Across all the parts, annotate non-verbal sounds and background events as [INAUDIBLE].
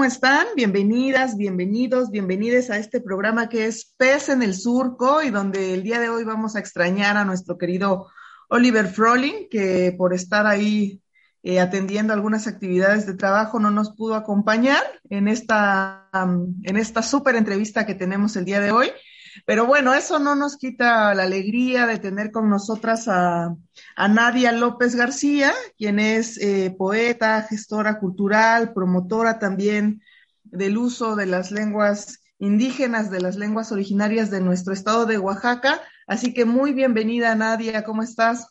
¿Cómo están? Bienvenidas, bienvenidos, bienvenides a este programa que es Pez en el Surco y donde el día de hoy vamos a extrañar a nuestro querido Oliver Froling, que por estar ahí eh, atendiendo algunas actividades de trabajo no nos pudo acompañar en esta, en esta súper entrevista que tenemos el día de hoy. Pero bueno, eso no nos quita la alegría de tener con nosotras a, Nadia López García, quien es eh, poeta, gestora cultural, promotora también del uso de las lenguas indígenas, de las lenguas originarias de nuestro estado de Oaxaca. Así que muy bienvenida, Nadia, ¿cómo estás?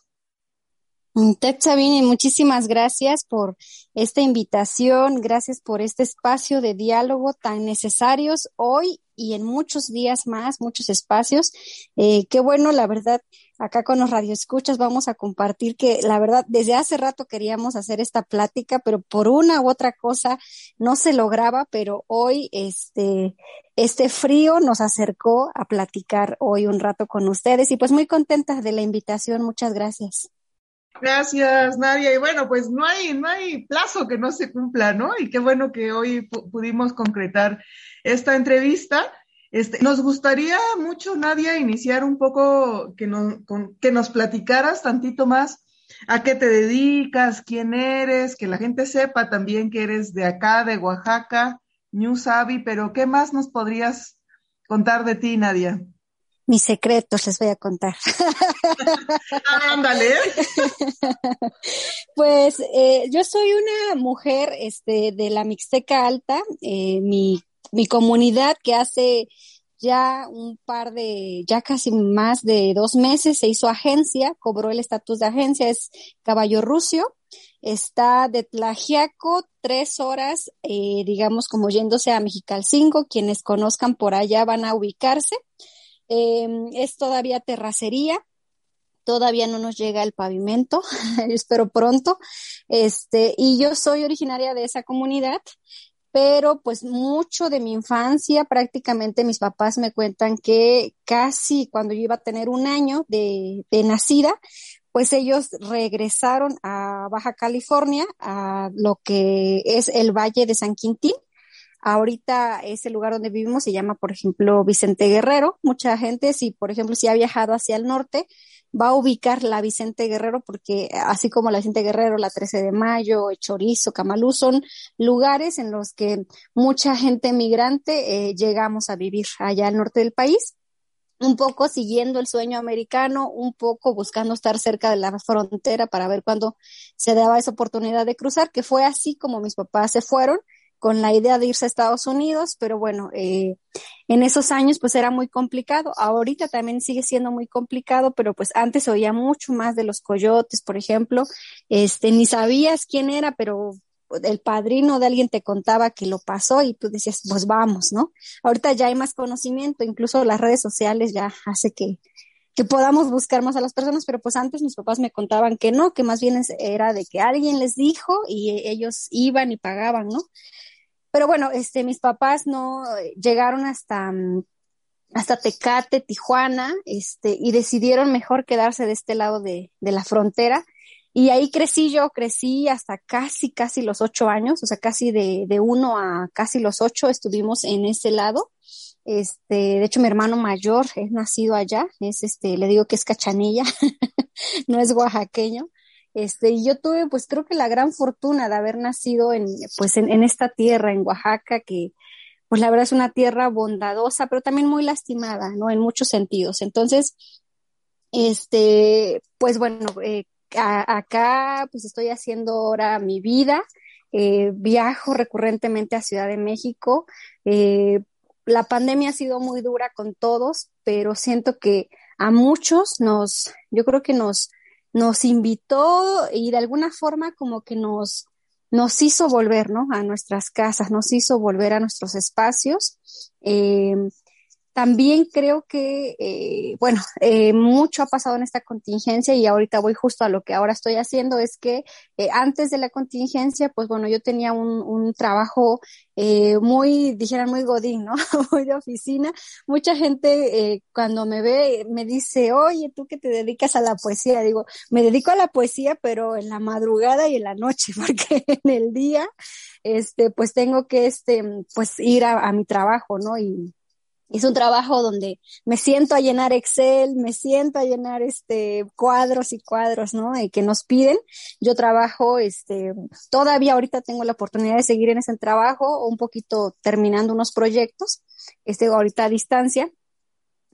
Ted Sabine, muchísimas gracias por esta invitación, gracias por este espacio de diálogo tan necesarios hoy y en muchos días más, muchos espacios. Eh, qué bueno, la verdad, acá con los radioescuchas vamos a compartir que la verdad, desde hace rato queríamos hacer esta plática, pero por una u otra cosa no se lograba, pero hoy este, este frío nos acercó a platicar hoy un rato con ustedes y pues muy contentas de la invitación. Muchas gracias. Gracias, Nadia. Y bueno, pues no hay, no hay plazo que no se cumpla, ¿no? Y qué bueno que hoy pudimos concretar esta entrevista. Este, nos gustaría mucho, Nadia, iniciar un poco que, que nos platicaras tantito más a qué te dedicas, quién eres, que la gente sepa también que eres de acá, de Oaxaca, New Sabi, pero ¿qué más nos podrías contar de ti, Nadia? Mis secretos les voy a contar. Ándale. [LAUGHS] pues eh, yo soy una mujer este, de la Mixteca Alta, eh, mi, mi comunidad que hace ya un par de, ya casi más de dos meses se hizo agencia, cobró el estatus de agencia, es Caballo Rucio, está de Tlajiaco tres horas, eh, digamos como yéndose a Mexicalcingo, quienes conozcan por allá van a ubicarse. Em, es todavía terracería, todavía no nos llega el pavimento, [LAUGHS] espero pronto. Este, y yo soy originaria de esa comunidad, pero pues mucho de mi infancia, prácticamente mis papás me cuentan que casi cuando yo iba a tener un año de, de nacida, pues ellos regresaron a Baja California, a lo que es el Valle de San Quintín, Ahorita ese lugar donde vivimos se llama, por ejemplo, Vicente Guerrero. Mucha gente, si por ejemplo, si ha viajado hacia el norte, va a ubicar la Vicente Guerrero porque así como la Vicente Guerrero, la 13 de Mayo, Chorizo, Camalú, son lugares en los que mucha gente migrante eh, llegamos a vivir allá al norte del país un poco siguiendo el sueño americano, un poco buscando estar cerca de la frontera para ver cuándo se daba esa oportunidad de cruzar, que fue así como mis papás se fueron con la idea de irse a Estados Unidos, pero bueno, eh, en esos años pues era muy complicado. Ahorita también sigue siendo muy complicado, pero pues antes oía mucho más de los coyotes, por ejemplo, este, ni sabías quién era, pero el padrino de alguien te contaba que lo pasó y tú decías, pues vamos, ¿no? Ahorita ya hay más conocimiento, incluso las redes sociales ya hace que, que podamos buscar más a las personas, pero pues antes mis papás me contaban que no, que más bien era de que alguien les dijo y ellos iban y pagaban, ¿no? Pero bueno, este, mis papás no eh, llegaron hasta, mm, hasta Tecate, Tijuana, este, y decidieron mejor quedarse de este lado de, de la frontera. Y ahí crecí yo, crecí hasta casi, casi los ocho años, o sea, casi de, de uno a casi los ocho estuvimos en ese lado. Este, de hecho, mi hermano mayor es nacido allá, es este, le digo que es cachanilla, [LAUGHS] no es oaxaqueño. Este, y yo tuve, pues creo que la gran fortuna de haber nacido en, pues en, esta tierra, en Oaxaca, que pues la verdad es una tierra bondadosa, pero también muy lastimada, ¿no? En muchos sentidos. Entonces, este, pues bueno, eh, acá pues estoy haciendo ahora mi vida, eh, viajo recurrentemente a Ciudad de México. Eh, la pandemia ha sido muy dura con todos, pero siento que a muchos nos, yo creo que nos, nos invitó y de alguna forma como que nos, nos hizo volver, ¿no? A nuestras casas, nos hizo volver a nuestros espacios. Eh, también creo que, eh, bueno, eh, mucho ha pasado en esta contingencia y ahorita voy justo a lo que ahora estoy haciendo, es que eh, antes de la contingencia, pues bueno, yo tenía un, trabajo muy, dijeran, muy godín, ¿no? [LAUGHS] muy de oficina. Mucha gente cuando me ve me dice, oye, tú que te dedicas a la poesía, digo, me dedico a la poesía, pero en la madrugada y en la noche, [LAUGHS] porque en el día, este, pues tengo que, este, pues ir a, a mi trabajo, ¿no? Y, es un trabajo donde me siento a llenar Excel, me siento a llenar este cuadros y cuadros, ¿no? Y que nos piden. Yo trabajo, este, todavía ahorita tengo la oportunidad de seguir en ese trabajo, un poquito terminando unos proyectos, este, ahorita a distancia.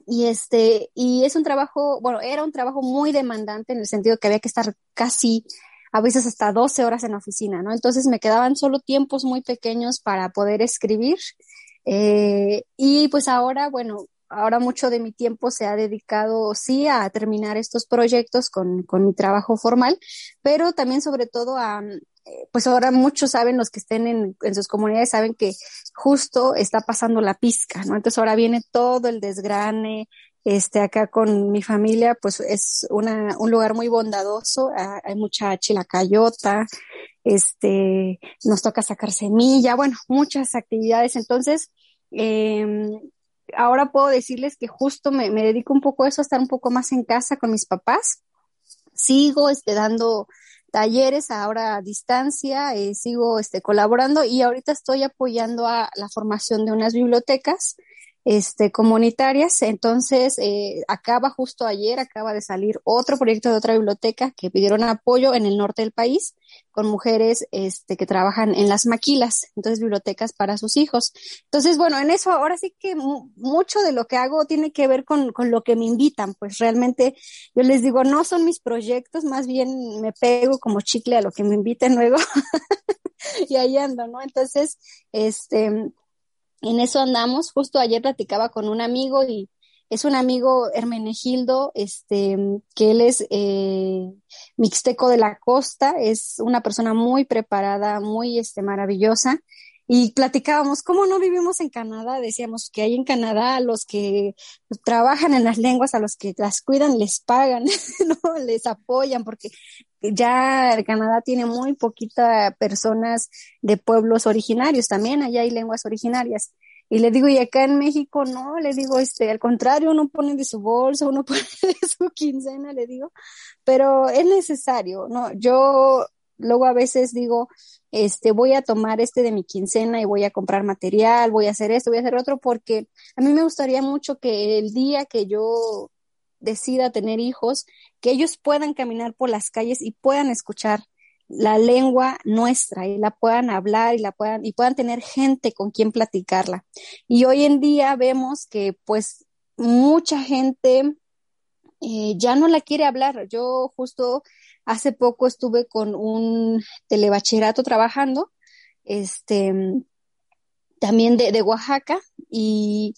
Y este, y es un trabajo, bueno, era un trabajo muy demandante en el sentido que había que estar casi a veces hasta 12 horas en oficina, ¿no? Entonces me quedaban solo tiempos muy pequeños para poder escribir eh, y pues ahora, bueno, ahora mucho de mi tiempo se ha dedicado, sí, a terminar estos proyectos con, con mi trabajo formal, pero también sobre todo a, eh, pues ahora muchos saben, los que estén en, en, sus comunidades saben que justo está pasando la pizca, ¿no? Entonces ahora viene todo el desgrane, este, acá con mi familia, pues es una, un lugar muy bondadoso, hay mucha chilacayota, este, nos toca sacar semilla, bueno, muchas actividades. Entonces, eh, ahora puedo decirles que justo me, me, dedico un poco a eso, a estar un poco más en casa con mis papás. Sigo este, dando talleres ahora a distancia, eh, sigo este, colaborando y ahorita estoy apoyando a la formación de unas bibliotecas este, comunitarias. Entonces, eh, acaba justo ayer, acaba de salir otro proyecto de otra biblioteca que pidieron apoyo en el norte del país con mujeres este, que trabajan en las maquilas, entonces bibliotecas para sus hijos. Entonces, bueno, en eso ahora sí que mucho de lo que hago tiene que ver con, con lo que me invitan, pues realmente yo les digo, no son mis proyectos, más bien me pego como chicle a lo que me inviten luego. [LAUGHS] y ahí ando, ¿no? Entonces, este, en eso andamos. Justo ayer platicaba con un amigo y es un amigo Hermenegildo, este, que él es eh, mixteco de la costa, es una persona muy preparada, muy este, maravillosa. Y platicábamos, ¿cómo no vivimos en Canadá? Decíamos que hay en Canadá los que trabajan en las lenguas, a los que las cuidan, les pagan, [LAUGHS] ¿no? Les apoyan, porque ya Canadá tiene muy poquitas personas de pueblos originarios, también allá hay lenguas originarias. Y le digo, y acá en México no, le digo, este, al contrario, uno pone de su bolsa, uno [LAUGHS] pone de su quincena, le digo, pero es necesario, ¿no? Yo luego a veces digo, este, voy a tomar este de mi quincena y voy a comprar material, voy a hacer esto, voy a hacer otro, porque a mí me gustaría mucho que el día que yo decida tener hijos, que ellos puedan caminar por las calles y puedan escuchar la lengua nuestra y la puedan hablar y la puedan y puedan tener gente con quien platicarla. Y hoy en día vemos que pues mucha gente eh, ya no la quiere hablar. Yo justo hace poco estuve con un telebacherato trabajando, este, también de, de Oaxaca y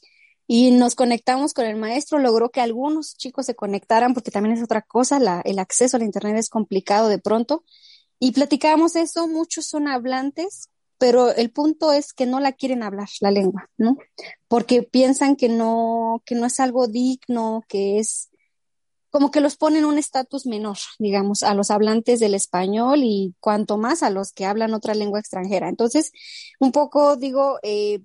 y nos conectamos con el maestro, logró que algunos chicos se conectaran porque también es otra cosa, la, el acceso al Internet es complicado de pronto. Y platicábamos eso, muchos son hablantes, pero el punto es que no la quieren hablar, la lengua, ¿no? Porque piensan que no, que no es algo digno, que es como que los ponen un estatus menor, digamos, a los hablantes del español y cuanto más a los que hablan otra lengua extranjera. Entonces, un poco digo, eh,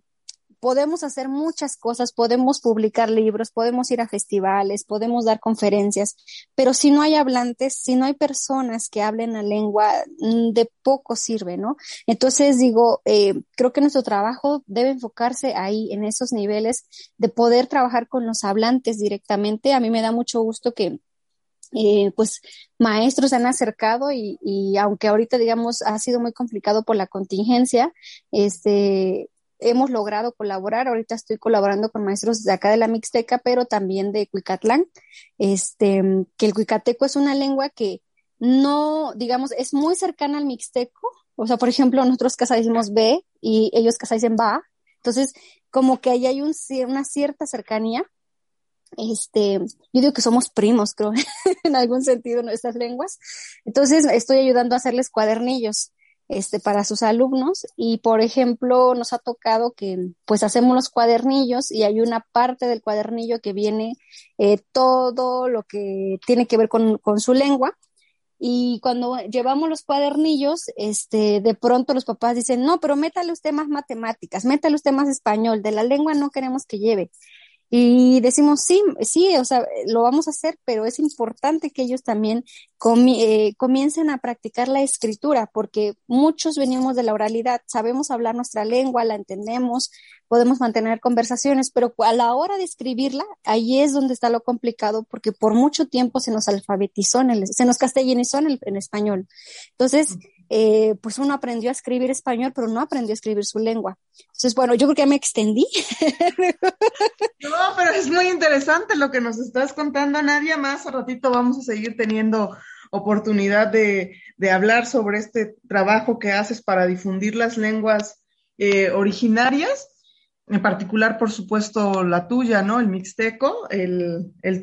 podemos hacer muchas cosas, podemos publicar libros, podemos ir a festivales, podemos dar conferencias, pero si no hay hablantes, si no hay personas que hablen la lengua, mm, de poco sirve, ¿no? Entonces digo, eh, creo que nuestro trabajo debe enfocarse ahí, en esos niveles de poder trabajar con los hablantes directamente. A mí me da mucho gusto que eh, pues maestros se han acercado y, y, aunque ahorita digamos ha sido muy complicado por la contingencia, este hemos logrado colaborar. Ahorita estoy colaborando con maestros de acá de la Mixteca, pero también de Cuicatlán. Este, que el cuicateco es una lengua que no, digamos, es muy cercana al mixteco. O sea, por ejemplo, nosotros casa decimos B y ellos casa dicen ba. Entonces, como que ahí hay un, una cierta cercanía. Este, yo digo que somos primos, creo, [LAUGHS] en algún sentido, nuestras lenguas. Entonces, estoy ayudando a hacerles cuadernillos este, para sus alumnos y, por ejemplo, nos ha tocado que pues hacemos los cuadernillos y hay una parte del cuadernillo que viene eh, todo lo que tiene que ver con, con su lengua y cuando llevamos los cuadernillos, este, de pronto los papás dicen, no, pero métale usted más matemáticas, métale usted más español, de la lengua no queremos que lleve. Y decimos, sí, sí, o sea, lo vamos a hacer, pero es importante que ellos también eh, comiencen a practicar la escritura, porque muchos venimos de la oralidad, sabemos hablar nuestra lengua, la entendemos, podemos mantener conversaciones, pero a la hora de escribirla, ahí es donde está lo complicado, porque por mucho tiempo se nos alfabetizó, en el, se nos castellanizó en, el, en español. Entonces, eh, pues uno aprendió a escribir español, pero no aprendió a escribir su lengua. Entonces, bueno, yo creo que ya me extendí. [LAUGHS] no, pero es muy interesante lo que nos estás contando, Nadia. Más a ratito vamos a seguir teniendo oportunidad de, hablar sobre este trabajo que haces para difundir las lenguas eh, originarias, en particular, por supuesto, la tuya, ¿no? El mixteco, el, el.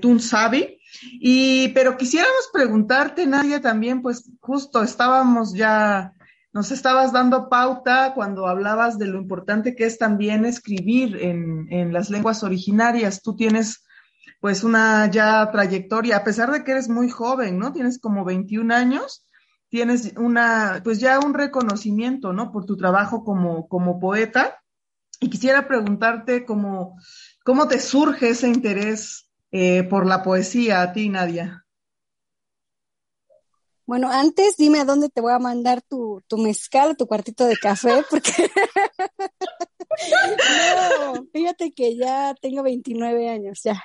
Y, pero quisiéramos preguntarte, Nadia, también, pues justo estábamos ya, nos estabas dando pauta cuando hablabas de lo importante que es también escribir en, en las lenguas originarias. Tú tienes pues una ya trayectoria, a pesar de que eres muy joven, ¿no? Tienes como 21 años, tienes una, pues ya un reconocimiento, ¿no? Por tu trabajo como, como poeta. Y quisiera preguntarte cómo, cómo te surge ese interés eh, por la poesía a ti, Nadia? Bueno, antes dime a dónde te voy a mandar tu, tu mezcal, tu cuartito de café, [LAUGHS] porque [LAUGHS] no, fíjate que ya tengo 29 años, ya,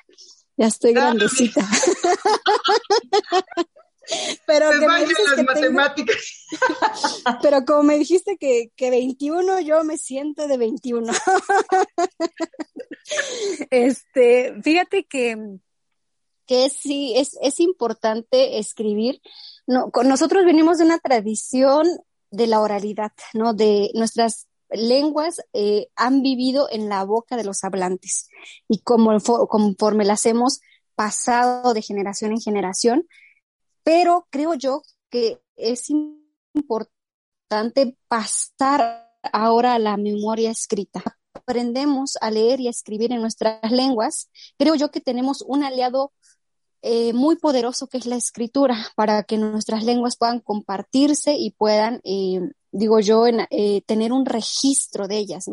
ya estoy grandecita. [LAUGHS] [LAUGHS] Pero que me las matemáticas. [LAUGHS] Pero como me dijiste que, que 21, yo me siento de 21. [LAUGHS] este, fíjate que, que sí, es, es importante escribir. No, nosotros venimos de una tradición de la oralidad, ¿no? De nuestras lenguas eh, han vivido en la boca de los hablantes y como, conforme las hemos pasado de generación en generación, pero creo yo que es importante pasar ahora a la memoria escrita. Aprendemos a leer y a escribir en nuestras lenguas. Creo yo que tenemos un aliado eh, muy poderoso que es la escritura para que nuestras lenguas puedan compartirse y puedan, eh, digo yo, eh, tener un registro de ellas.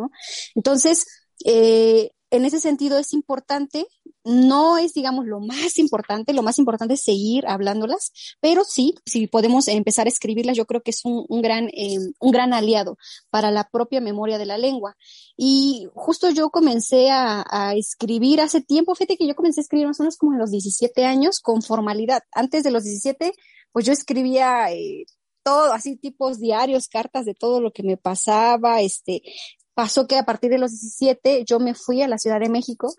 Entonces, en ese sentido es importante, no es, digamos, lo más importante, lo más importante es seguir hablándolas, pero sí, si podemos empezar a escribirlas, yo creo que es un, gran, eh, un gran aliado para la propia memoria de la lengua. Y justo yo comencé a, escribir hace tiempo, fíjate que yo comencé a escribir más o menos como en los 17 años con formalidad. Antes de los 17, pues yo escribía eh, todo, así tipos diarios, cartas de todo lo que me pasaba, este, pasó que a partir de los 17 yo me fui a la Ciudad de México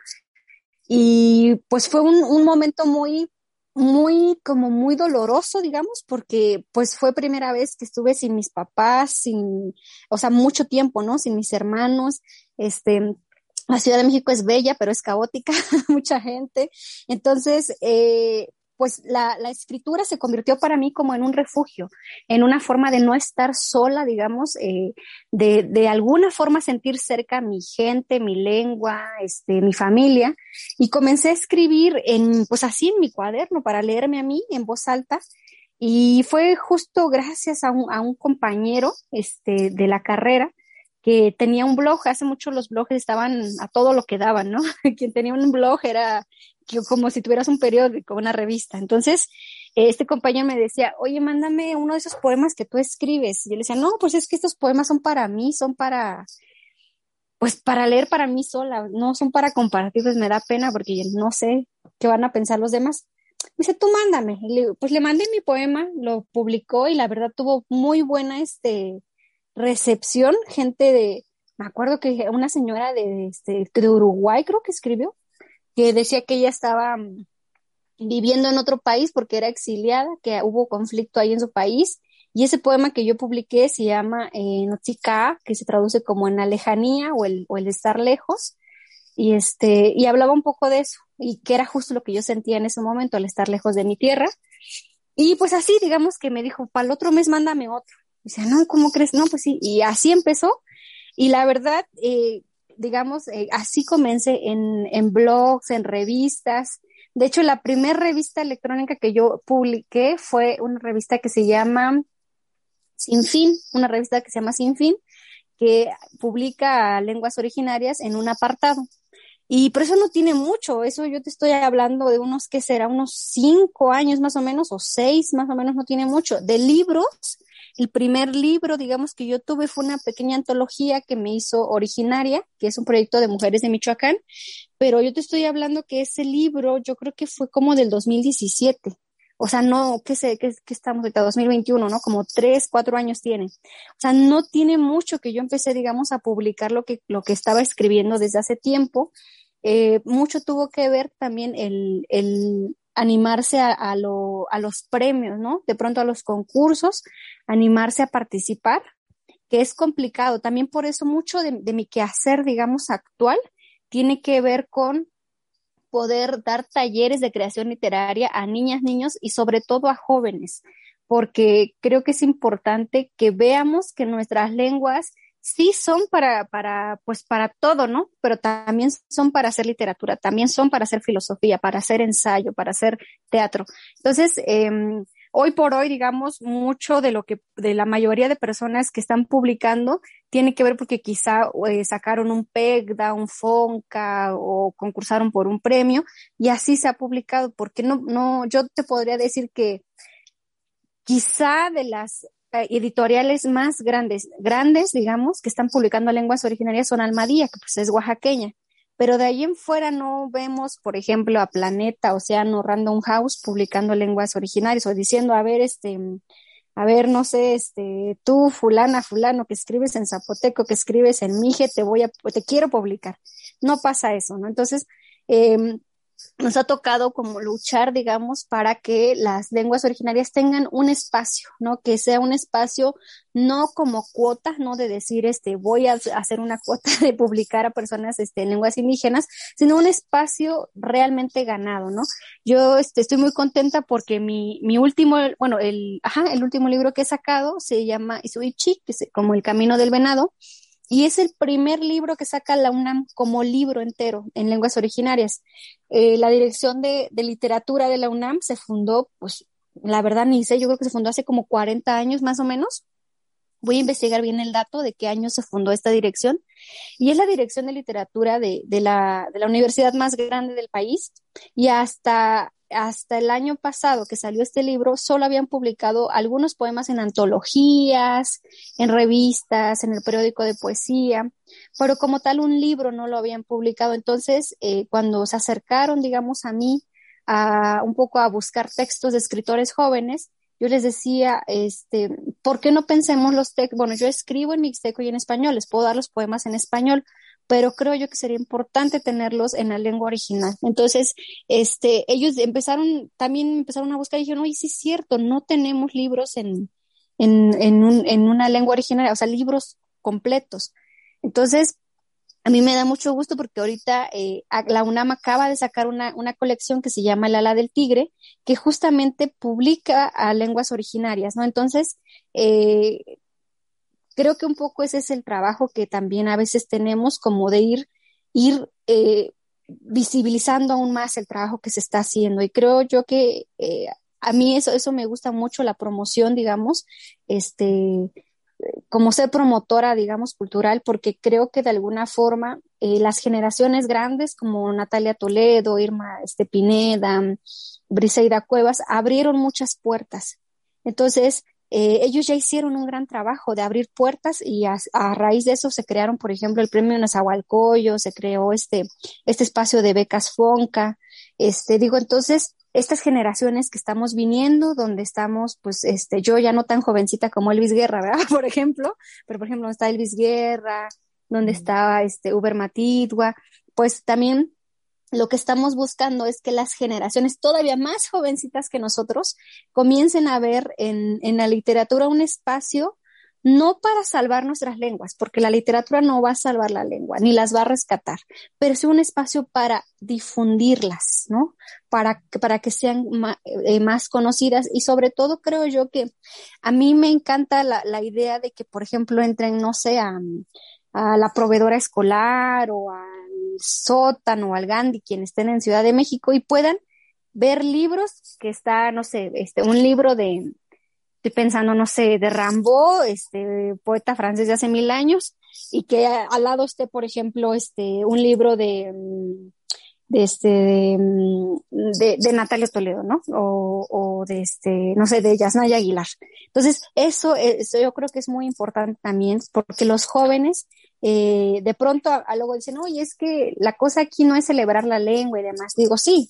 y pues fue un, un momento muy, muy, como muy doloroso, digamos, porque pues fue primera vez que estuve sin mis papás, sin, o sea, mucho tiempo, ¿no? Sin mis hermanos, este, la Ciudad de México es bella, pero es caótica, [LAUGHS] mucha gente. Entonces, eh, pues la, escritura se convirtió para mí como en un refugio, en una forma de no estar sola, digamos, eh, de, alguna forma sentir cerca mi gente, mi lengua, este, mi familia. Y comencé a escribir en, pues así en mi cuaderno para leerme a mí en voz alta. Y fue justo gracias a un, a un compañero este, de la carrera que tenía un blog, hace mucho los blogs estaban a todo lo que daban, ¿no? [LAUGHS] Quien tenía un blog era como si tuvieras un periódico, una revista. Entonces, este compañero me decía, oye, mándame uno de esos poemas que tú escribes. Y yo le decía, no, pues es que estos poemas son para mí, son para, pues para leer para mí sola, no son para compartirles, me da pena porque no sé qué van a pensar los demás. Me dice, tú mándame. pues le mandé mi poema, lo publicó y la verdad tuvo muy buena este, recepción, gente de, me acuerdo que una señora de, este, de Uruguay creo que escribió, que decía que ella estaba mm, viviendo en otro país porque era exiliada, que hubo conflicto ahí en su país. Y ese poema que yo publiqué se llama eh, Notika, que se traduce como en la lejanía o el, o el estar lejos. Y, este, y hablaba un poco de eso, y que era justo lo que yo sentía en ese momento al estar lejos de mi tierra. Y pues así, digamos que me dijo, para el otro mes mándame otro. Dice, no, ¿cómo crees? No, pues sí, y así empezó. Y la verdad, eh, digamos, eh, así comencé en, en blogs, en revistas. De hecho, la primera revista electrónica que yo publiqué fue una revista que se llama Sin Fin, una revista que se llama Sin Fin, que publica lenguas originarias en un apartado. Y por eso no tiene mucho, eso yo te estoy hablando de unos, que será? Unos cinco años más o menos, o seis más o menos, no tiene mucho. De libros, el primer libro, digamos, que yo tuve fue una pequeña antología que me hizo Originaria, que es un proyecto de mujeres de Michoacán, pero yo te estoy hablando que ese libro yo creo que fue como del 2017. O sea, no, ¿qué sé, qué, estamos ahorita? 2021, ¿no? Como tres, cuatro años tiene. O sea, no tiene mucho que yo empecé, digamos, a publicar lo que, lo que estaba escribiendo desde hace tiempo. Eh, mucho tuvo que ver también el, animarse a los premios, ¿no? De pronto a los concursos, animarse a participar, que es complicado. También por eso mucho de, de mi quehacer, digamos, actual, tiene que ver con poder dar talleres de creación literaria a niñas, niños y sobre todo a jóvenes, porque creo que es importante que veamos que nuestras lenguas sí son para, para, pues para todo, ¿no? Pero también son para hacer literatura, también son para hacer filosofía, para hacer ensayo, para hacer teatro. Entonces, eh, hoy por hoy, digamos, mucho de lo que, de la mayoría de personas que están publicando tiene que ver porque quizá eh, sacaron un PECDA, un FONCA o concursaron por un premio y así se ha publicado, porque no, no, yo te podría decir que quizá de las editoriales más grandes, grandes, digamos, que están publicando lenguas originarias son Almadía, que pues es oaxaqueña. Pero de ahí en fuera no vemos, por ejemplo, a Planeta, Océano, Random House publicando lenguas originarias o diciendo, a ver, este, a ver, no sé, este, tú, fulana, fulano, que escribes en zapoteco, que escribes en mije, te voy a, te quiero publicar. No pasa eso, ¿no? Entonces, eh, nos ha tocado como luchar, digamos, para que las lenguas originarias tengan un espacio, ¿no? Que sea un espacio no como cuotas, no de decir, este, voy a hacer una cuota [LAUGHS] de publicar a personas, este, en lenguas indígenas, sino un espacio realmente ganado, ¿no? Yo, este, estoy muy contenta porque mi, mi último, bueno, el, ajá, el último libro que he sacado se llama Isuichi, que es como el camino del venado, y es el primer libro que saca la UNAM como libro entero en lenguas originarias. Eh, la dirección de, de, literatura de la UNAM se fundó, pues la verdad ni sé, yo creo que se fundó hace como 40 años más o menos. Voy a investigar bien el dato de qué año se fundó esta dirección. Y es la dirección de literatura de, de, la, de la universidad más grande del país. Y hasta hasta el año pasado que salió este libro, solo habían publicado algunos poemas en antologías, en revistas, en el periódico de poesía, pero como tal un libro no lo habían publicado. Entonces, eh, cuando se acercaron, digamos, a mí, a un poco a buscar textos de escritores jóvenes, yo les decía, este, ¿por qué no pensemos los textos? Bueno, yo escribo en mixteco y en español, les puedo dar los poemas en español, pero creo yo que sería importante tenerlos en la lengua original. Entonces, este, ellos empezaron, también empezaron a buscar y dijeron, oye, sí es cierto, no tenemos libros en, en, en, un, en una lengua original, o sea, libros completos. Entonces, a mí me da mucho gusto porque ahorita eh, la UNAM acaba de sacar una, una, colección que se llama El ala del tigre, que justamente publica a lenguas originarias, ¿no? Entonces, eh, creo que un poco ese es el trabajo que también a veces tenemos como de ir, ir eh, visibilizando aún más el trabajo que se está haciendo. Y creo yo que eh, a mí eso, eso me gusta mucho, la promoción, digamos, este, como ser promotora, digamos, cultural, porque creo que de alguna forma eh, las generaciones grandes como Natalia Toledo, Irma este, Pineda, Briseida Cuevas, abrieron muchas puertas. Entonces, eh, ellos ya hicieron un gran trabajo de abrir puertas y a, a, raíz de eso se crearon, por ejemplo, el premio Nezahualcóyotl, se creó este, este espacio de becas Fonca, este, digo, entonces, estas generaciones que estamos viniendo, donde estamos, pues, este, yo ya no tan jovencita como Elvis Guerra, ¿verdad? [LAUGHS] Por ejemplo, pero por ejemplo, donde está Elvis Guerra, donde estaba este Uber Matidua, pues también lo que estamos buscando es que las generaciones todavía más jovencitas que nosotros comiencen a ver en, en la literatura un espacio no para salvar nuestras lenguas, porque la literatura no va a salvar la lengua, ni las va a rescatar, pero es un espacio para difundirlas, ¿no? Para, para que sean eh, más conocidas y sobre todo creo yo que a mí me encanta la, la idea de que, por ejemplo, entren, no sé, a, a la proveedora escolar o al sótano al Gandhi, quienes estén en Ciudad de México y puedan ver libros que está, no sé, este, un libro de, estoy pensando, no sé, de Rambo, este poeta francés de hace mil años, y que al lado esté, por ejemplo, este, un libro de, de este, de, Natalia Toledo, ¿no? O, o, de este, no sé, de Yasnaya Aguilar. Entonces, eso, eso yo creo que es muy importante también, porque los jóvenes, eh, de pronto a, luego dicen, oye, es que la cosa aquí no es celebrar la lengua y demás. Digo, sí,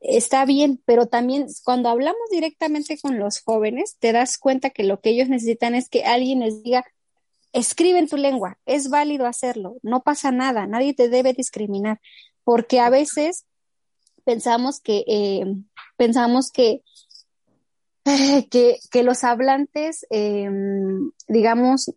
está bien, pero también cuando hablamos directamente con los jóvenes, te das cuenta que lo que ellos necesitan es que alguien les diga, escribe en tu lengua, es válido hacerlo, no pasa nada, nadie te debe discriminar, porque a veces pensamos que, eh, pensamos que, [LAUGHS] que, los hablantes, eh, digamos,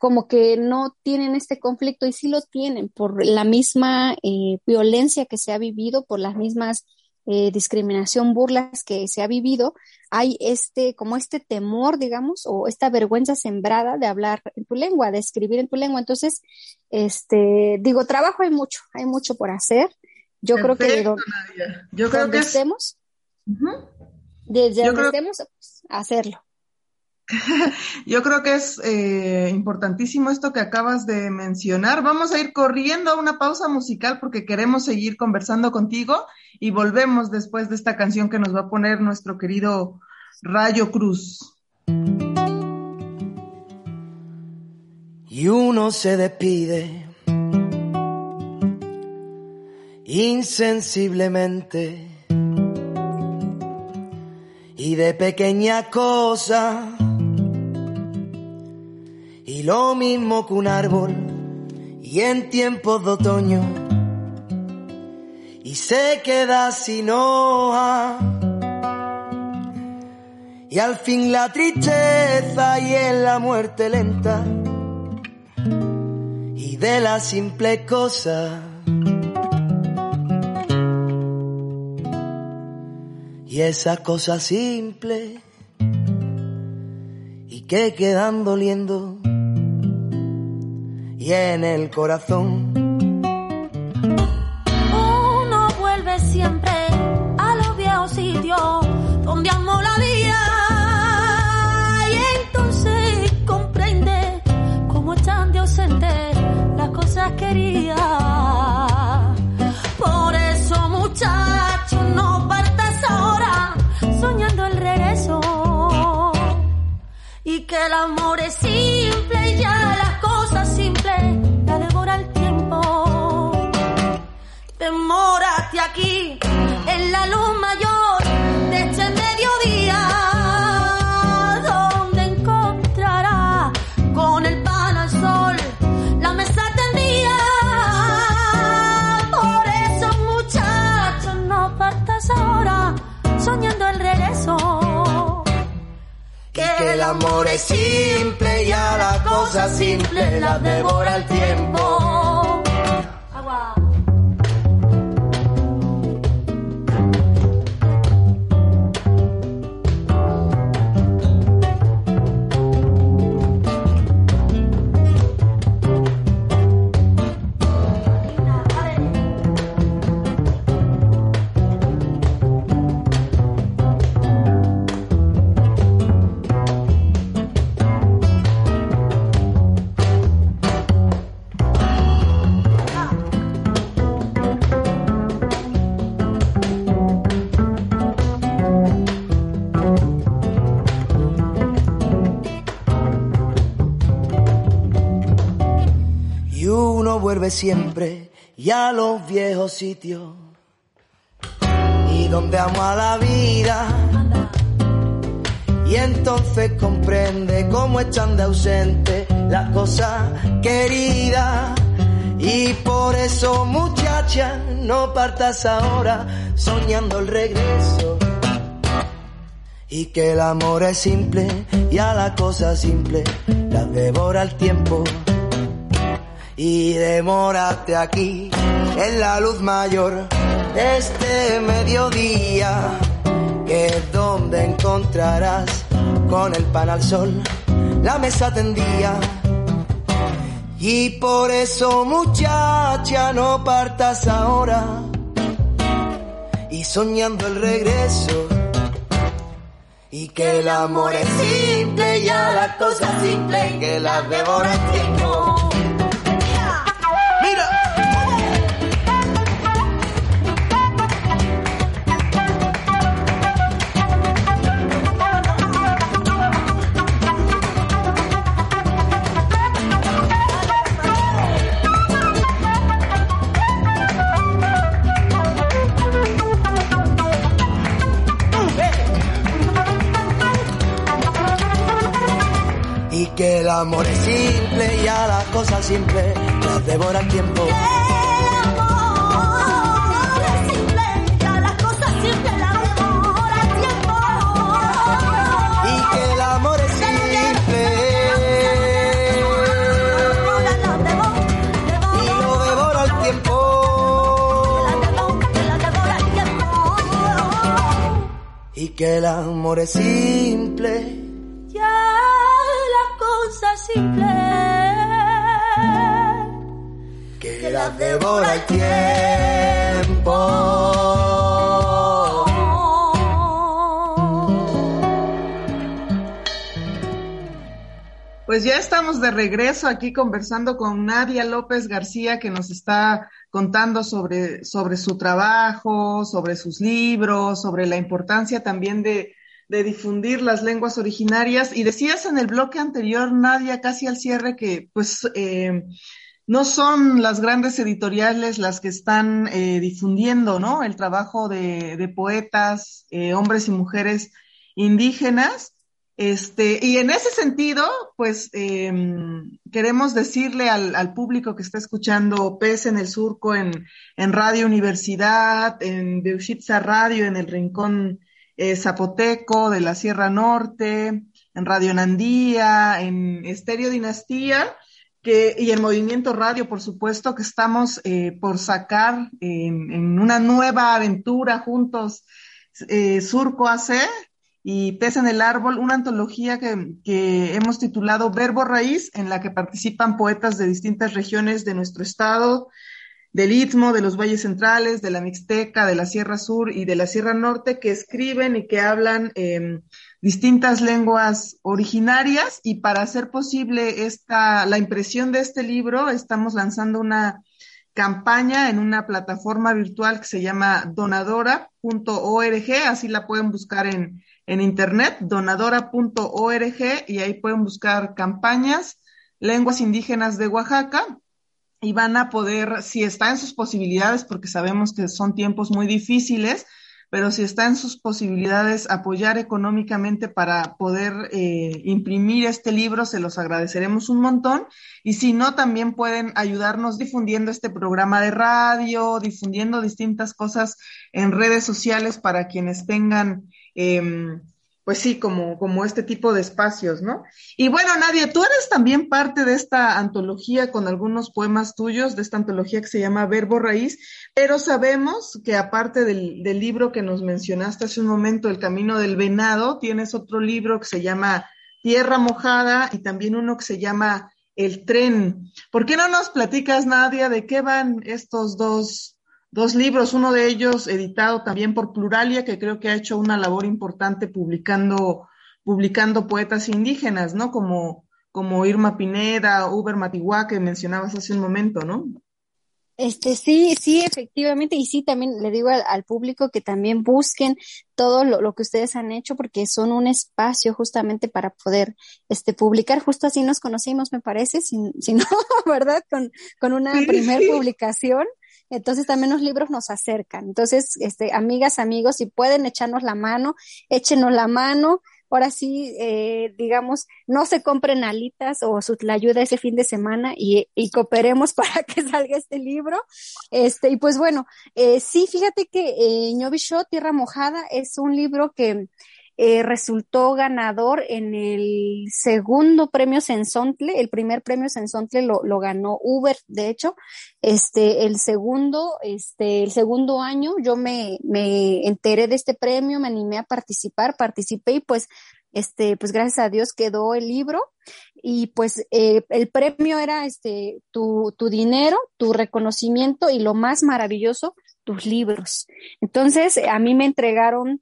como que no tienen este conflicto y sí lo tienen por la misma eh, violencia que se ha vivido, por las mismas eh, discriminación, burlas que se ha vivido, hay este, como este temor, digamos, o esta vergüenza sembrada de hablar en tu lengua, de escribir en tu lengua. Entonces, este, digo, trabajo hay mucho, hay mucho por hacer. Yo creo que Yo creo que estemos, desde donde estemos, pues, hacerlo. [LAUGHS] Yo creo que es eh, importantísimo esto que acabas de mencionar. Vamos a ir corriendo a una pausa musical porque queremos seguir conversando contigo y volvemos después de esta canción que nos va a poner nuestro querido Rayo Cruz. Y uno se despide insensiblemente y de pequeña cosa y lo mismo que un árbol y en tiempos de otoño. Y se queda sin hoja. Y al fin la tristeza y en la muerte lenta. Y de la simple cosa. Y esa cosa simple. Y que quedan doliendo en el corazón. Uno vuelve siempre a los viejos sitios donde amó la vida y entonces comprende cómo están de ausente las cosas queridas. El amor es simple y ya las cosas simples la devora el tiempo. Demórate aquí en la luz mayor amor es simple y a la cosa simple la devora el tiempo. Vuelve siempre y a los viejos sitios y donde ama la vida. Y entonces comprende cómo están de ausente las cosas queridas. Y por eso, muchacha, no partas ahora soñando el regreso. Y que el amor es simple y a la cosa simple la devora el tiempo. Y demórate aquí en la luz mayor de este mediodía, que es donde encontrarás con el pan al sol la mesa tendía. Y por eso muchacha no partas ahora y soñando el regreso. Y que el amor es simple, ya la cosa simple, que la devora el. Amor es simple y a la cosa simple las devora el tiempo. El amor es simple y a las cosas simples las devora el tiempo. Y que el amor es simple y lo el devora el tiempo. Y que el amor es simple. Que las devora el tiempo. Pues ya estamos de regreso aquí conversando con Nadia López García, que nos está contando sobre, sobre su trabajo, sobre sus libros, sobre la importancia también de, de difundir las lenguas originarias. Y decías en el bloque anterior, Nadia, casi al cierre, que pues eh, no son las grandes editoriales las que están eh, difundiendo, ¿no? El trabajo de, de poetas, eh, hombres y mujeres indígenas. Este, y en ese sentido, pues eh, queremos decirle al, al, público que está escuchando PES en el Surco, en, en Radio Universidad, en Beushitza Radio, en el Rincón eh, Zapoteco de la Sierra Norte, en Radio Nandía, en Estéreo Dinastía, que, y en Movimiento Radio, por supuesto, que estamos eh, por sacar en, en, una nueva aventura juntos, eh, Surco AC, y Pez en el Árbol, una antología que, que, hemos titulado Verbo Raíz, en la que participan poetas de distintas regiones de nuestro estado, del Istmo, de los valles centrales, de la Mixteca, de la Sierra Sur y de la Sierra Norte, que escriben y que hablan eh, distintas lenguas originarias. Y para hacer posible esta, la impresión de este libro, estamos lanzando una campaña en una plataforma virtual que se llama donadora.org, así la pueden buscar en, en internet, donadora.org, y ahí pueden buscar campañas, lenguas indígenas de Oaxaca, y van a poder, si está en sus posibilidades, porque sabemos que son tiempos muy difíciles, pero si está en sus posibilidades apoyar económicamente para poder eh, imprimir este libro, se los agradeceremos un montón. Y si no, también pueden ayudarnos difundiendo este programa de radio, difundiendo distintas cosas en redes sociales para quienes tengan, eh, pues sí, como, como este tipo de espacios, ¿no? Y bueno, Nadia, tú eres también parte de esta antología con algunos poemas tuyos, de esta antología que se llama Verbo Raíz, pero sabemos que aparte del, del libro que nos mencionaste hace un momento, El Camino del Venado, tienes otro libro que se llama Tierra Mojada y también uno que se llama El Tren. ¿Por qué no nos platicas, Nadia, de qué van estos dos dos libros, uno de ellos editado también por Pluralia, que creo que ha hecho una labor importante publicando, publicando poetas indígenas, ¿no? Como, como Irma Pineda, Uber Matiguá, que mencionabas hace un momento, ¿no? Este, sí, sí, efectivamente, y sí, también le digo al, al público que también busquen todo lo, lo, que ustedes han hecho, porque son un espacio justamente para poder este, publicar. Justo así nos conocimos, me parece, si, si no, [LAUGHS] ¿verdad? Con, con una sí, primer sí. publicación. Entonces también los libros nos acercan. Entonces, este, amigas, amigos, si pueden echarnos la mano, échenos la mano. Ahora sí, eh, digamos, no se compren alitas o su, la ayuda ese fin de semana y, y, cooperemos [LAUGHS] para que salga este libro. Este, y pues bueno, eh, sí, fíjate que eh, Ñovisho, Tierra Mojada, es un libro que eh, resultó ganador en el segundo premio Sensontle, el primer premio Sensontle lo, lo ganó Uber, de hecho, este, el segundo, este, el segundo año yo me, me enteré de este premio, me animé a participar, participé y pues este, pues gracias a Dios quedó el libro y pues eh, el premio era este, tu, tu dinero, tu reconocimiento y lo más maravilloso, tus libros. Entonces, a mí me entregaron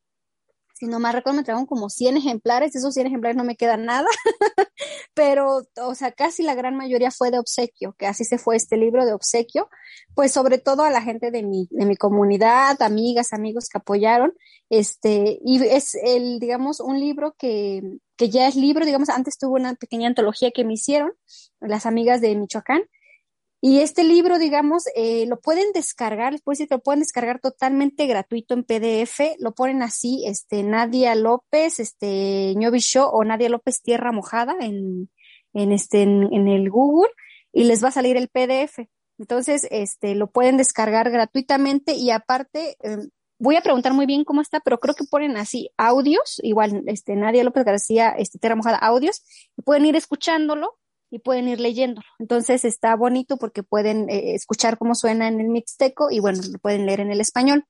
si no más recuerdo, me trajeron como 100 ejemplares, esos 100 ejemplares no me quedan nada, [LAUGHS] pero, o sea, casi la gran mayoría fue de obsequio, que así se fue este libro de obsequio, pues sobre todo a la gente de mi, de mi comunidad, amigas, amigos que apoyaron, este, y es el, digamos, un libro que, que ya es libro, digamos, antes tuvo una pequeña antología que me hicieron, las amigas de Michoacán, y este libro, digamos, eh, lo pueden descargar, les puedo decir que lo pueden descargar totalmente gratuito en PDF, lo ponen así, este, Nadia López, este, Ñovi Show o Nadia López Tierra Mojada en, en este, en, el Google y les va a salir el PDF. Entonces, este, lo pueden descargar gratuitamente y aparte, em, voy a preguntar muy bien cómo está, pero creo que ponen así audios, igual, este, Nadia López García, este, Tierra Mojada, audios, y pueden ir escuchándolo y pueden ir leyéndolo. Entonces está bonito porque pueden eh, escuchar cómo suena en el mixteco y bueno, lo pueden leer en el español.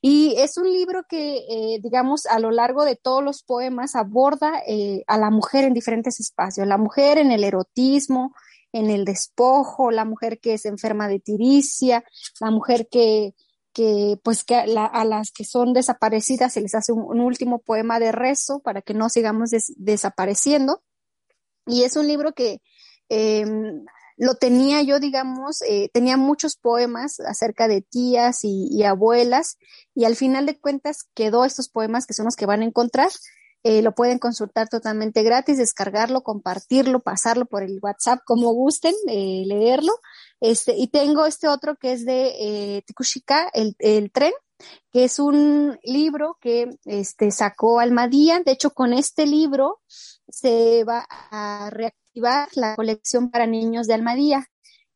Y es un libro que, eh, digamos, a lo largo de todos los poemas aborda eh, a la mujer en diferentes espacios, la mujer en el erotismo, en el despojo, la mujer que es enferma de tiricia, la mujer que, que pues que a, las que son desaparecidas se les hace un, último poema de rezo para que no sigamos desapareciendo. Y es un libro que, Em, lo tenía yo, digamos, eh, tenía muchos poemas acerca de tías y, abuelas y al final de cuentas quedó estos poemas que son los que van a encontrar. Eh, lo pueden consultar totalmente gratis, descargarlo, compartirlo, pasarlo por el WhatsApp como gusten, eh, leerlo. Este, y tengo este otro que es de Tikushika, el, el, tren, que es un libro que este, sacó Almadía. De hecho, con este libro se va a reactivar la colección para niños de Almadía.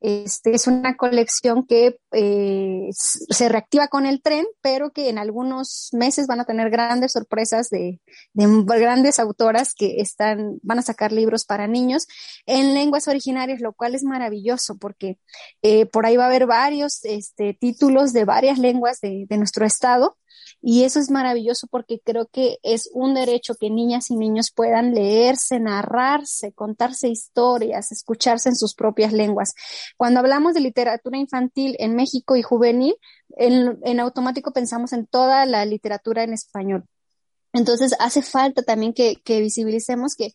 Este es una colección que eh, se reactiva con el tren, pero que en algunos meses van a tener grandes sorpresas de, grandes autoras que están, van a sacar libros para niños en lenguas originarias, lo cual es maravilloso porque eh, por ahí va a haber varios este, títulos de varias lenguas de, de nuestro estado y eso es maravilloso porque creo que es un derecho que niñas y niños puedan leerse, narrarse, contarse historias, escucharse en sus propias lenguas. Cuando hablamos de literatura infantil en México y juvenil, en, automático pensamos en toda la literatura en español. Entonces hace falta también que, que visibilicemos que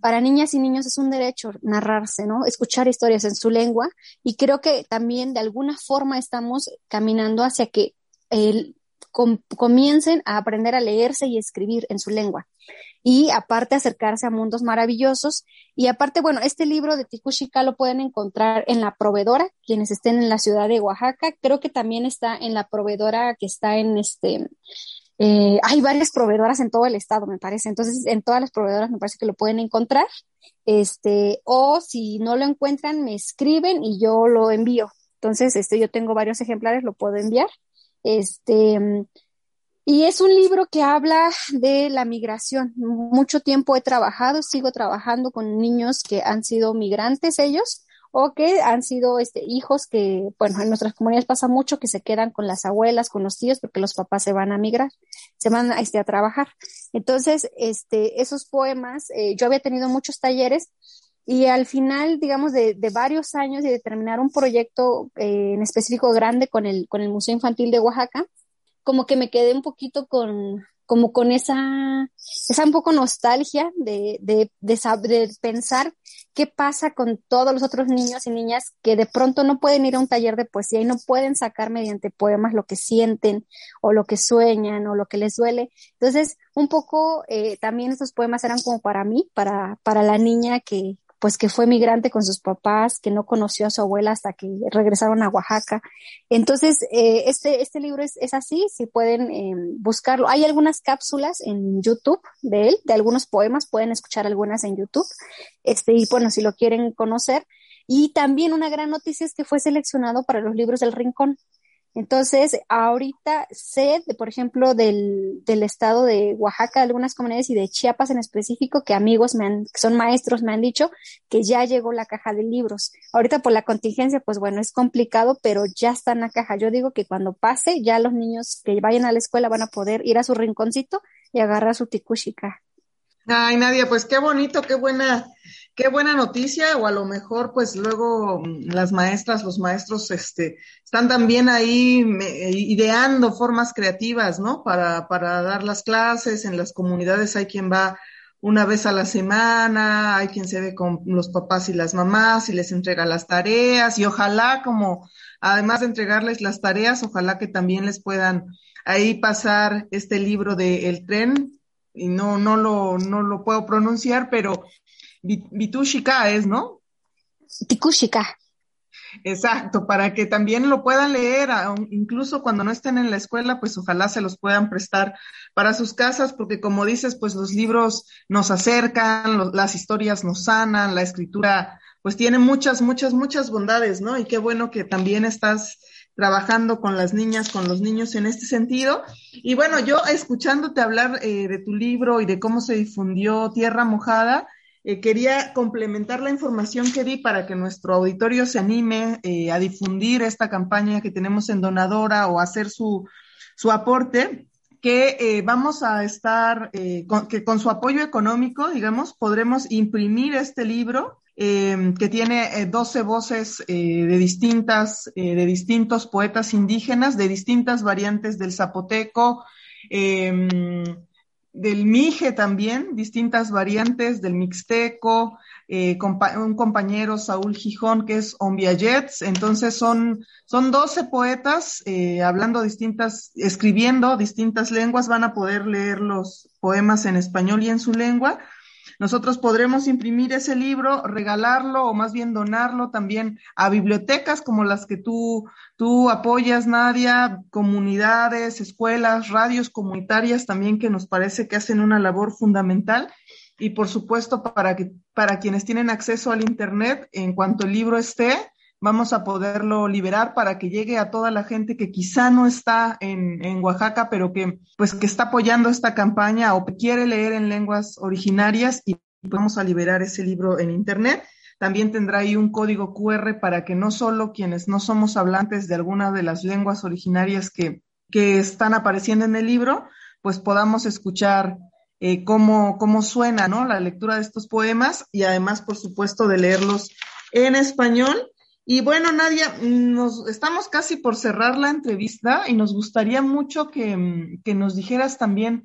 para niñas y niños es un derecho narrarse, ¿no? Escuchar historias en su lengua y creo que también de alguna forma estamos caminando hacia que el, comiencen a aprender a leerse y escribir en su lengua. Y aparte acercarse a mundos maravillosos. Y aparte, bueno, este libro de Tikushika lo pueden encontrar en la proveedora, quienes estén en la ciudad de Oaxaca. Creo que también está en la proveedora que está en este, eh, hay varias proveedoras en todo el estado, me parece. Entonces, en todas las proveedoras me parece que lo pueden encontrar. Este, o si no lo encuentran, me escriben y yo lo envío. Entonces, este, yo tengo varios ejemplares, lo puedo enviar. Este, y es un libro que habla de la migración. Mucho tiempo he trabajado, sigo trabajando con niños que han sido migrantes ellos o que han sido este, hijos que, bueno, en nuestras comunidades pasa mucho que se quedan con las abuelas, con los tíos, porque los papás se van a migrar, se van a, este, a trabajar. Entonces, este, esos poemas, eh, yo había tenido muchos talleres y al final, digamos, de, de varios años y de terminar un proyecto eh, en específico grande con el, con el Museo Infantil de Oaxaca, como que me quedé un poquito con, como con esa, esa un poco nostalgia de, de, de, de, pensar qué pasa con todos los otros niños y niñas que de pronto no pueden ir a un taller de poesía y no pueden sacar mediante poemas lo que sienten o lo que sueñan o lo que les duele. Entonces, un poco eh, también estos poemas eran como para mí, para, para la niña que, pues que fue migrante con sus papás, que no conoció a su abuela hasta que regresaron a Oaxaca. Entonces, eh, este, este libro es, es así, si pueden eh, buscarlo. Hay algunas cápsulas en YouTube de él, de algunos poemas, pueden escuchar algunas en YouTube. Este, y bueno, si lo quieren conocer. Y también una gran noticia es que fue seleccionado para los libros del Rincón. Entonces, ahorita sé, de, por ejemplo, del, del estado de Oaxaca, de algunas comunidades y de Chiapas en específico, que amigos me han, que son maestros me han dicho que ya llegó la caja de libros. Ahorita por la contingencia, pues bueno, es complicado, pero ya está en la caja. Yo digo que cuando pase, ya los niños que vayan a la escuela van a poder ir a su rinconcito y agarrar su tikushika. Ay, Nadia, pues qué bonito, qué buena, qué buena noticia, o a lo mejor, pues luego mm, las maestras, los maestros, este, están también ahí ideando formas creativas, ¿no? Para, para dar las clases, en las comunidades hay quien va una vez a la semana, hay quien se ve con los papás y las mamás y les entrega las tareas, y ojalá como, además de entregarles las tareas, ojalá que también les puedan ahí pasar este libro de El tren, y no, no, lo, no lo puedo pronunciar, pero Vitushika es, ¿no? Tikushika. Exacto, para que también lo puedan leer, incluso cuando no estén en la escuela, pues ojalá se los puedan prestar para sus casas, porque como dices, pues los libros nos acercan, las historias nos sanan, la escritura, pues tiene muchas, muchas, muchas bondades, ¿no? Y qué bueno que también estás trabajando con las niñas, con los niños en este sentido. Y bueno, yo escuchándote hablar eh, de tu libro y de cómo se difundió Tierra Mojada, eh, quería complementar la información que di para que nuestro auditorio se anime eh, a difundir esta campaña que tenemos en Donadora o hacer su, su aporte que vamos a estar, con, que con su apoyo económico, digamos, podremos imprimir este libro que tiene 12 eh, voces eh, de distintas, eh, de distintos poetas indígenas, de distintas variantes del zapoteco, del mije también, distintas variantes del mixteco, un compañero Saúl Gijón que es Ombiayets, entonces son, son 12 poetas hablando distintas, escribiendo distintas lenguas, van a poder leer los poemas en español y en su lengua nosotros podremos imprimir ese libro, regalarlo o más bien donarlo también a bibliotecas como las que tú, tú apoyas, Nadia, comunidades, escuelas, radios comunitarias también que nos parece que hacen una labor fundamental. Y por supuesto, para, que, para quienes tienen acceso al Internet, en cuanto el libro esté, vamos a poderlo liberar para que llegue a toda la gente que quizá no está en, en, Oaxaca, pero que pues que está apoyando esta campaña o quiere leer en lenguas originarias y vamos a liberar ese libro en internet. También tendrá ahí un código QR para que no solo quienes no somos hablantes de alguna de las lenguas originarias que, que están apareciendo en el libro, pues podamos escuchar eh, cómo, cómo suena ¿no? la lectura de estos poemas y además, por supuesto, de leerlos en español y bueno, Nadia, nos estamos casi por cerrar la entrevista y nos gustaría mucho que, que nos dijeras también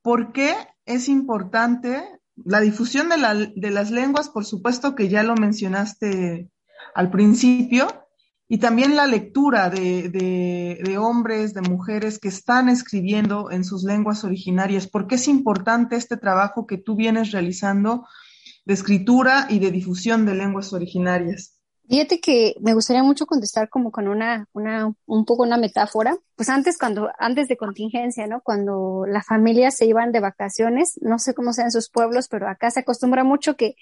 por qué es importante la difusión de, la, de, las lenguas, por supuesto que ya lo mencionaste al principio, y también la lectura de, de, de, hombres, de mujeres que están escribiendo en sus lenguas originarias. ¿Por qué es importante este trabajo que tú vienes realizando de escritura y de difusión de lenguas originarias? Fíjate que me gustaría mucho contestar como con una, una, un poco una metáfora. Pues antes, cuando, antes de contingencia, ¿no? Cuando las familias se iban de vacaciones, no sé cómo sea en sus pueblos, pero acá se acostumbra mucho que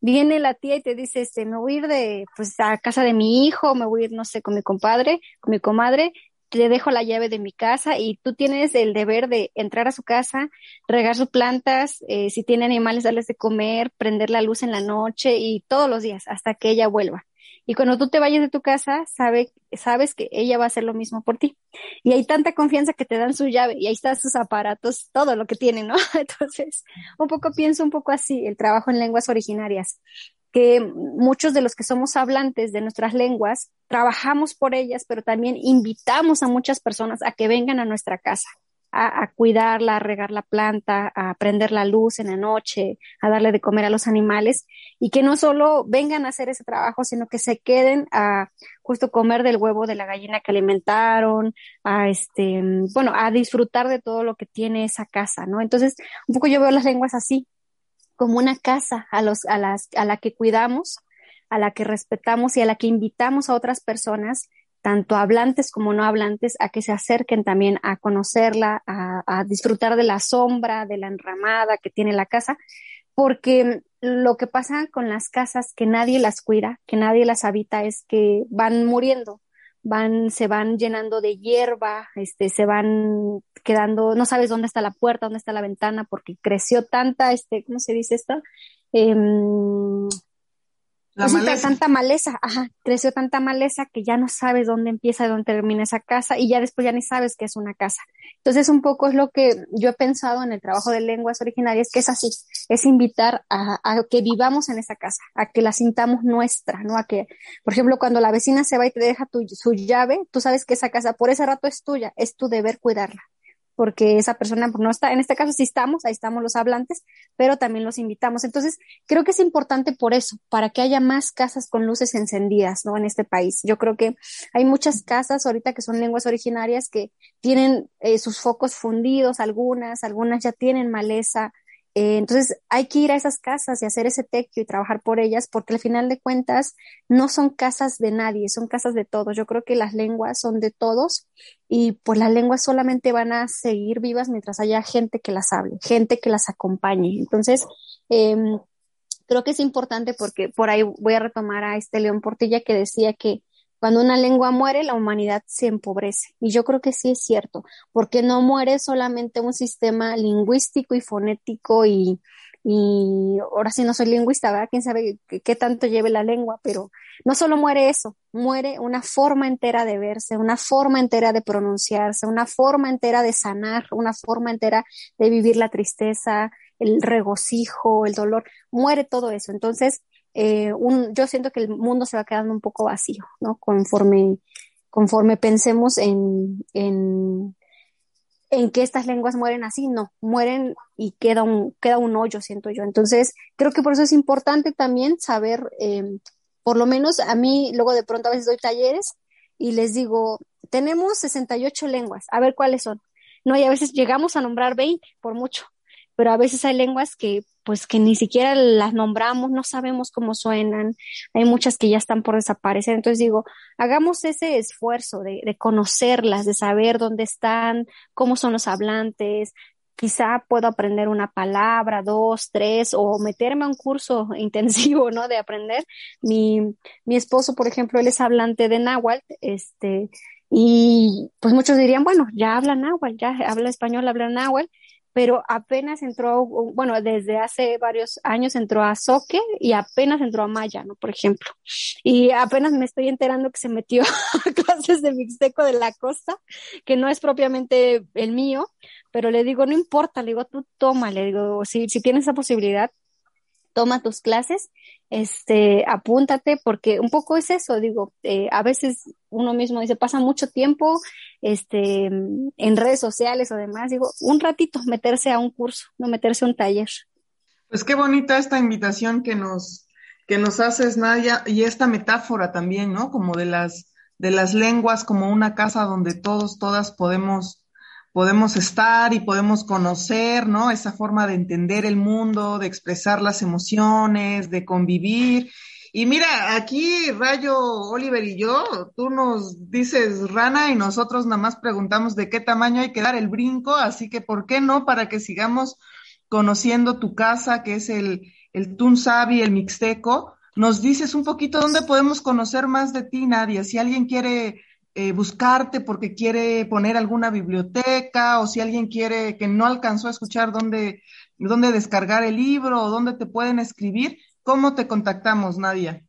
viene la tía y te dice, este, me voy a ir de, pues a casa de mi hijo, me voy a ir, no sé, con mi compadre, con mi comadre, le dejo la llave de mi casa y tú tienes el deber de entrar a su casa, regar sus plantas, eh, si tiene animales, darles de comer, prender la luz en la noche y todos los días hasta que ella vuelva. Y cuando tú te vayas de tu casa, sabe, sabes que ella va a hacer lo mismo por ti. Y hay tanta confianza que te dan su llave y ahí están sus aparatos, todo lo que tienen, ¿no? [LAUGHS] Entonces, un poco pienso un poco así, el trabajo en lenguas originarias que muchos de los que somos hablantes de nuestras lenguas trabajamos por ellas, pero también invitamos a muchas personas a que vengan a nuestra casa a, cuidarla, a regar la planta, a prender la luz en la noche, a darle de comer a los animales y que no solo vengan a hacer ese trabajo, sino que se queden a justo comer del huevo de la gallina que alimentaron, a este, bueno, a disfrutar de todo lo que tiene esa casa, ¿no? Entonces, un poco yo veo las lenguas así, como una casa a los, a las, a la que cuidamos, a la que respetamos y a la que invitamos a otras personas tanto hablantes como no hablantes, a que se acerquen también a conocerla, a, disfrutar de la sombra, de la enramada que tiene la casa, porque lo que pasa con las casas que nadie las cuida, que nadie las habita, es que van muriendo, van, se van llenando de hierba, este, se van quedando, no sabes dónde está la puerta, dónde está la ventana, porque creció tanta, este, ¿cómo se dice esto? Eh, maleza. tanta maleza, ajá, creció tanta maleza que ya no sabes dónde empieza y dónde termina esa casa y ya después ya ni sabes que es una casa. Entonces un poco es lo que yo he pensado en el trabajo de lenguas originarias, que es así, es invitar a, a, que vivamos en esa casa, a que la sintamos nuestra, ¿no? A que, por ejemplo, cuando la vecina se va y te deja tu, su llave, tú sabes que esa casa por ese rato es tuya, es tu deber cuidarla porque esa persona no está, en este caso sí estamos, ahí estamos los hablantes, pero también los invitamos. Entonces, creo que es importante por eso, para que haya más casas con luces encendidas, ¿no? En este país. Yo creo que hay muchas casas ahorita que son lenguas originarias que tienen eh, sus focos fundidos, algunas, algunas ya tienen maleza, eh, entonces hay que ir a esas casas y hacer ese tequio y trabajar por ellas porque al final de cuentas no son casas de nadie, son casas de todos. Yo creo que las lenguas son de todos y pues las lenguas solamente van a seguir vivas mientras haya gente que las hable, gente que las acompañe. Entonces, eh, creo que es importante porque por ahí voy a retomar a este León Portilla que decía que cuando una lengua muere, la humanidad se empobrece. Y yo creo que sí es cierto, porque no muere solamente un sistema lingüístico y fonético y, y ahora sí no soy lingüista, ¿verdad? Quién sabe qué, tanto lleve la lengua, pero no solo muere eso, muere una forma entera de verse, una forma entera de pronunciarse, una forma entera de sanar, una forma entera de vivir la tristeza, el regocijo, el dolor, muere todo eso. Entonces, eh, un, yo siento que el mundo se va quedando un poco vacío, ¿no? Conforme, conforme pensemos en, en, en que estas lenguas mueren así, no, mueren y queda un, queda un hoyo, siento yo. Entonces, creo que por eso es importante también saber, eh, por lo menos a mí, luego de pronto a veces doy talleres y les digo, tenemos 68 lenguas, a ver cuáles son. No, y a veces llegamos a nombrar 20 por mucho, pero a veces hay lenguas que pues que ni siquiera las nombramos, no sabemos cómo suenan, hay muchas que ya están por desaparecer, entonces digo, hagamos ese esfuerzo de, de conocerlas, de saber dónde están, cómo son los hablantes, quizá puedo aprender una palabra, dos, tres, o meterme a un curso [LAUGHS] intensivo, ¿no? De aprender. Mi, mi esposo, por ejemplo, él es hablante de náhuatl, este, y pues muchos dirían, bueno, ya habla náhuatl, ya habla español, habla náhuatl, pero apenas entró, bueno, desde hace varios años entró a Soque y apenas entró a Maya, ¿no? Por ejemplo. Y apenas me estoy enterando que se metió [LAUGHS] a clases de Mixteco de la Costa, que no es propiamente el mío, pero le digo, no importa, le digo, tú toma, le digo, si, si tienes esa posibilidad, toma tus clases, este, apúntate, porque un poco es eso, digo, eh, a veces uno mismo dice, pasa mucho tiempo, este, en redes sociales o demás, digo, un ratito meterse a un curso, no meterse a un taller. Pues qué bonita esta invitación que nos, que nos haces, Nadia, y esta metáfora también, ¿no? Como de las, de las lenguas, como una casa donde todos, todas podemos podemos estar y podemos conocer, ¿no? Esa forma de entender el mundo, de expresar las emociones, de convivir. Y mira, aquí Rayo, Oliver y yo, tú nos dices rana y nosotros nada más preguntamos de qué tamaño hay que dar el brinco, así que ¿por qué no? Para que sigamos conociendo tu casa, que es el, el Tunsabi, el Mixteco, nos dices un poquito dónde podemos conocer más de ti, Nadia. Si alguien quiere eh, buscarte porque quiere poner alguna biblioteca o si alguien quiere que no alcanzó a escuchar dónde, dónde descargar el libro o dónde te pueden escribir, ¿cómo te contactamos, Nadia?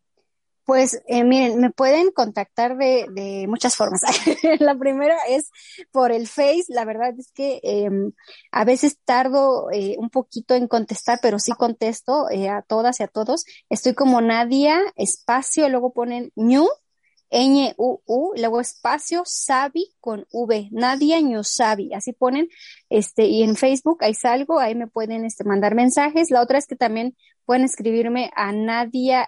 Pues eh, miren, me pueden contactar de, de muchas formas. [LAUGHS] la primera es por el Face. La verdad es que em, a veces tardo eh, un poquito en contestar, pero sí contesto a todas y a todos. Estoy como Nadia, espacio, luego ponen New Ñ-U-U, luego espacio, Sabi con V, Nadia Sabi, así ponen, este, y en Facebook ahí salgo, ahí me pueden este, mandar mensajes. La otra es que también pueden escribirme a nadialg.sabi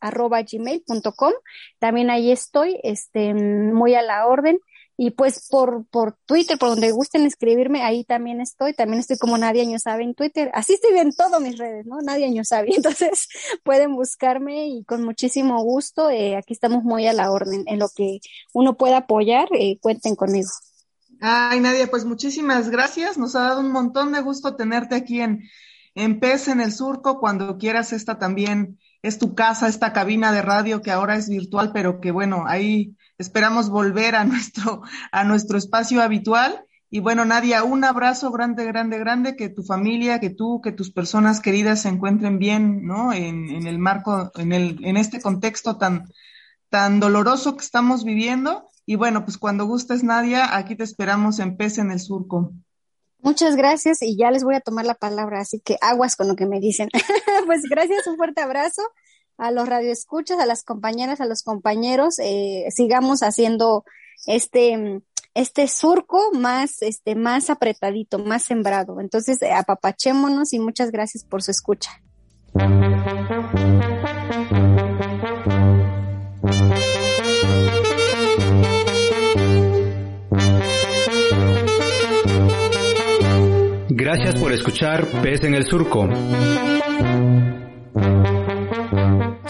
arroba gmail.com. También ahí estoy, este, muy a la orden. Y pues por, por Twitter, por donde gusten escribirme, ahí también estoy. También estoy como Nadia Sabe en Twitter. Así estoy en todas mis redes, ¿no? Nadia Sabe. [LAUGHS] Entonces pueden buscarme y con muchísimo gusto. Eh, aquí estamos muy a la orden. En lo que uno pueda apoyar, eh, cuenten conmigo. Ay, Nadia, pues muchísimas gracias. Nos ha dado un montón de gusto tenerte aquí en, en PES en el Surco. Cuando quieras esta también es tu casa, esta cabina de radio que ahora es virtual, pero que bueno, ahí esperamos volver a nuestro, a nuestro espacio habitual. Y bueno, Nadia, un abrazo grande, grande, grande, que tu familia, que tú, que tus personas queridas se encuentren bien, ¿no? En, en el marco, en el, en este contexto tan, tan doloroso que estamos viviendo. Y bueno, pues cuando gustes, Nadia, aquí te esperamos en Pez en el Surco. Muchas gracias y ya les voy a tomar la palabra, así que aguas con lo que me dicen. [LAUGHS] pues gracias, un fuerte abrazo a los radioescuchas, a las compañeras, a los compañeros. Eh, sigamos haciendo este este surco más este más apretadito, más sembrado. Entonces, eh, apapachémonos y muchas gracias por su escucha. Gracias por escuchar Pez en el Surco.